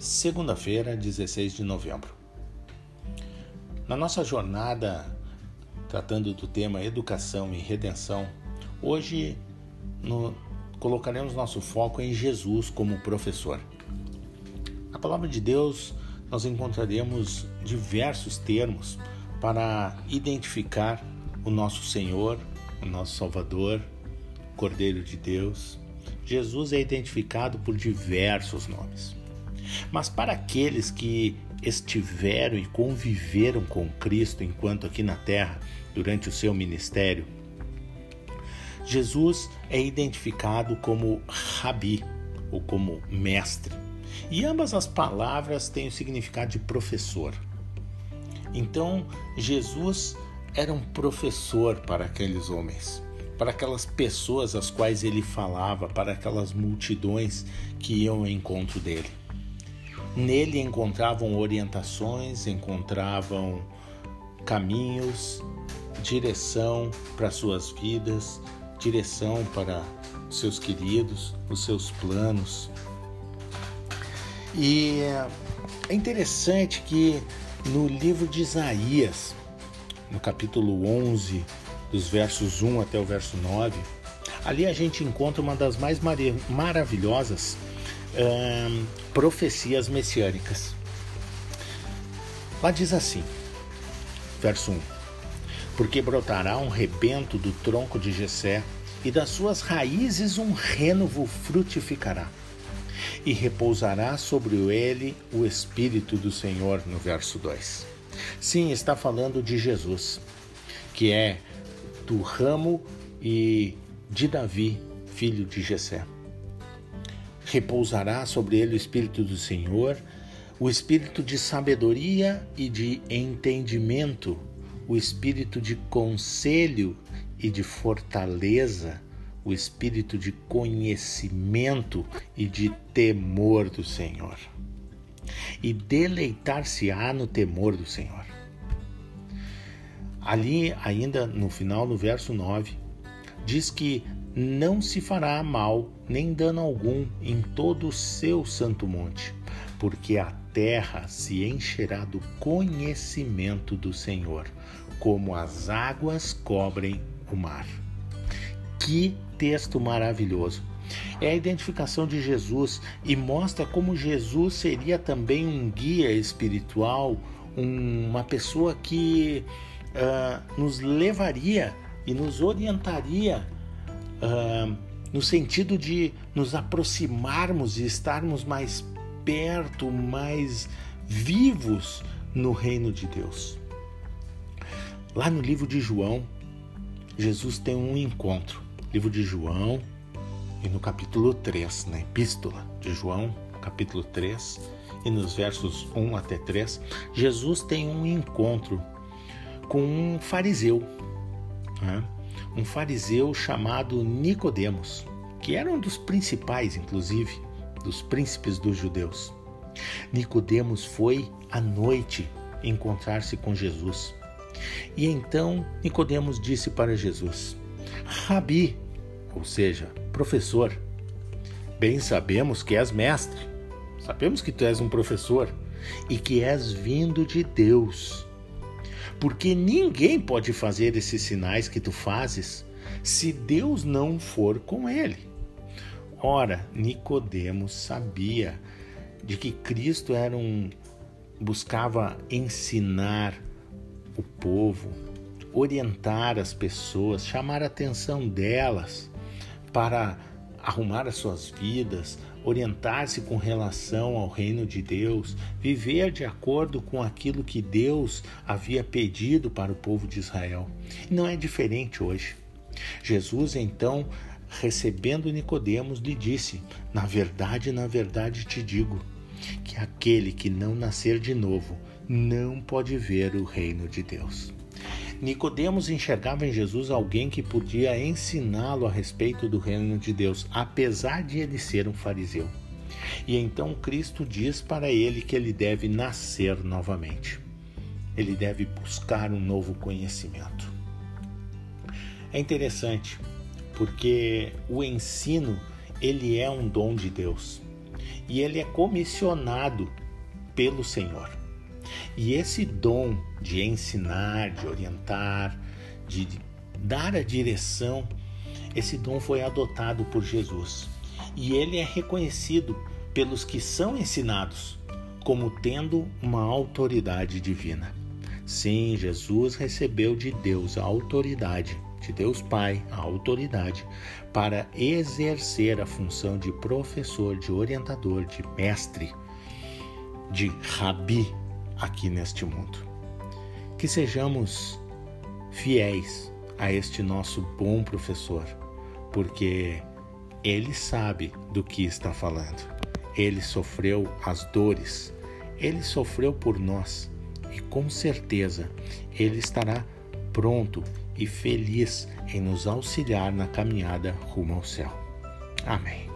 segunda-feira, 16 de novembro. Na nossa jornada tratando do tema educação e redenção, hoje no, colocaremos nosso foco em Jesus como professor. Na palavra de Deus, nós encontraremos diversos termos para identificar o nosso Senhor, o nosso Salvador, Cordeiro de Deus. Jesus é identificado por diversos nomes. Mas para aqueles que estiveram e conviveram com Cristo enquanto aqui na terra, durante o seu ministério, Jesus é identificado como Rabi ou como mestre. E ambas as palavras têm o significado de professor. Então, Jesus era um professor para aqueles homens, para aquelas pessoas às quais ele falava, para aquelas multidões que iam ao encontro dele. Nele encontravam orientações, encontravam caminhos, direção para suas vidas, direção para seus queridos, os seus planos. E é interessante que no livro de Isaías, no capítulo 11, dos versos 1 até o verso 9, ali a gente encontra uma das mais maravilhosas profecias messiânicas. Lá diz assim, verso 1: Porque brotará um rebento do tronco de Jessé, e das suas raízes um renovo frutificará, e repousará sobre ele o Espírito do Senhor, no verso 2. Sim, está falando de Jesus, que é do ramo e de Davi, filho de Jessé repousará sobre ele o Espírito do Senhor, o Espírito de sabedoria e de entendimento, o Espírito de conselho e de fortaleza, o Espírito de conhecimento e de temor do Senhor. E deleitar-se-á no temor do Senhor. Ali, ainda no final, no verso 9, diz que não se fará mal nem dano algum em todo o seu santo monte, porque a terra se encherá do conhecimento do Senhor, como as águas cobrem o mar. Que texto maravilhoso! É a identificação de Jesus e mostra como Jesus seria também um guia espiritual, uma pessoa que uh, nos levaria e nos orientaria uh, no sentido de nos aproximarmos e estarmos mais perto, mais vivos no reino de Deus. Lá no livro de João, Jesus tem um encontro. Livro de João, e no capítulo 3, na epístola de João, capítulo 3, e nos versos 1 até 3, Jesus tem um encontro com um fariseu. Né? Um fariseu chamado Nicodemos, que era um dos principais, inclusive, dos príncipes dos judeus. Nicodemos foi à noite encontrar-se com Jesus. E então Nicodemos disse para Jesus: Rabi, ou seja, professor, bem sabemos que és mestre. Sabemos que tu és um professor e que és vindo de Deus porque ninguém pode fazer esses sinais que tu fazes se Deus não for com ele. Ora, Nicodemos sabia de que Cristo era um buscava ensinar o povo, orientar as pessoas, chamar a atenção delas para arrumar as suas vidas, orientar-se com relação ao reino de Deus, viver de acordo com aquilo que Deus havia pedido para o povo de Israel. Não é diferente hoje. Jesus então, recebendo Nicodemos, lhe disse: Na verdade, na verdade te digo, que aquele que não nascer de novo não pode ver o reino de Deus. Nicodemos enxergava em Jesus alguém que podia ensiná-lo a respeito do reino de Deus, apesar de ele ser um fariseu. E então Cristo diz para ele que ele deve nascer novamente. Ele deve buscar um novo conhecimento. É interessante, porque o ensino, ele é um dom de Deus. e ele é comissionado pelo Senhor. E esse dom de ensinar, de orientar, de dar a direção, esse dom foi adotado por Jesus. E ele é reconhecido pelos que são ensinados como tendo uma autoridade divina. Sim, Jesus recebeu de Deus a autoridade, de Deus Pai, a autoridade para exercer a função de professor, de orientador, de mestre, de rabi aqui neste mundo. Que sejamos fiéis a este nosso bom professor, porque ele sabe do que está falando. Ele sofreu as dores, ele sofreu por nós e com certeza ele estará pronto e feliz em nos auxiliar na caminhada rumo ao céu. Amém.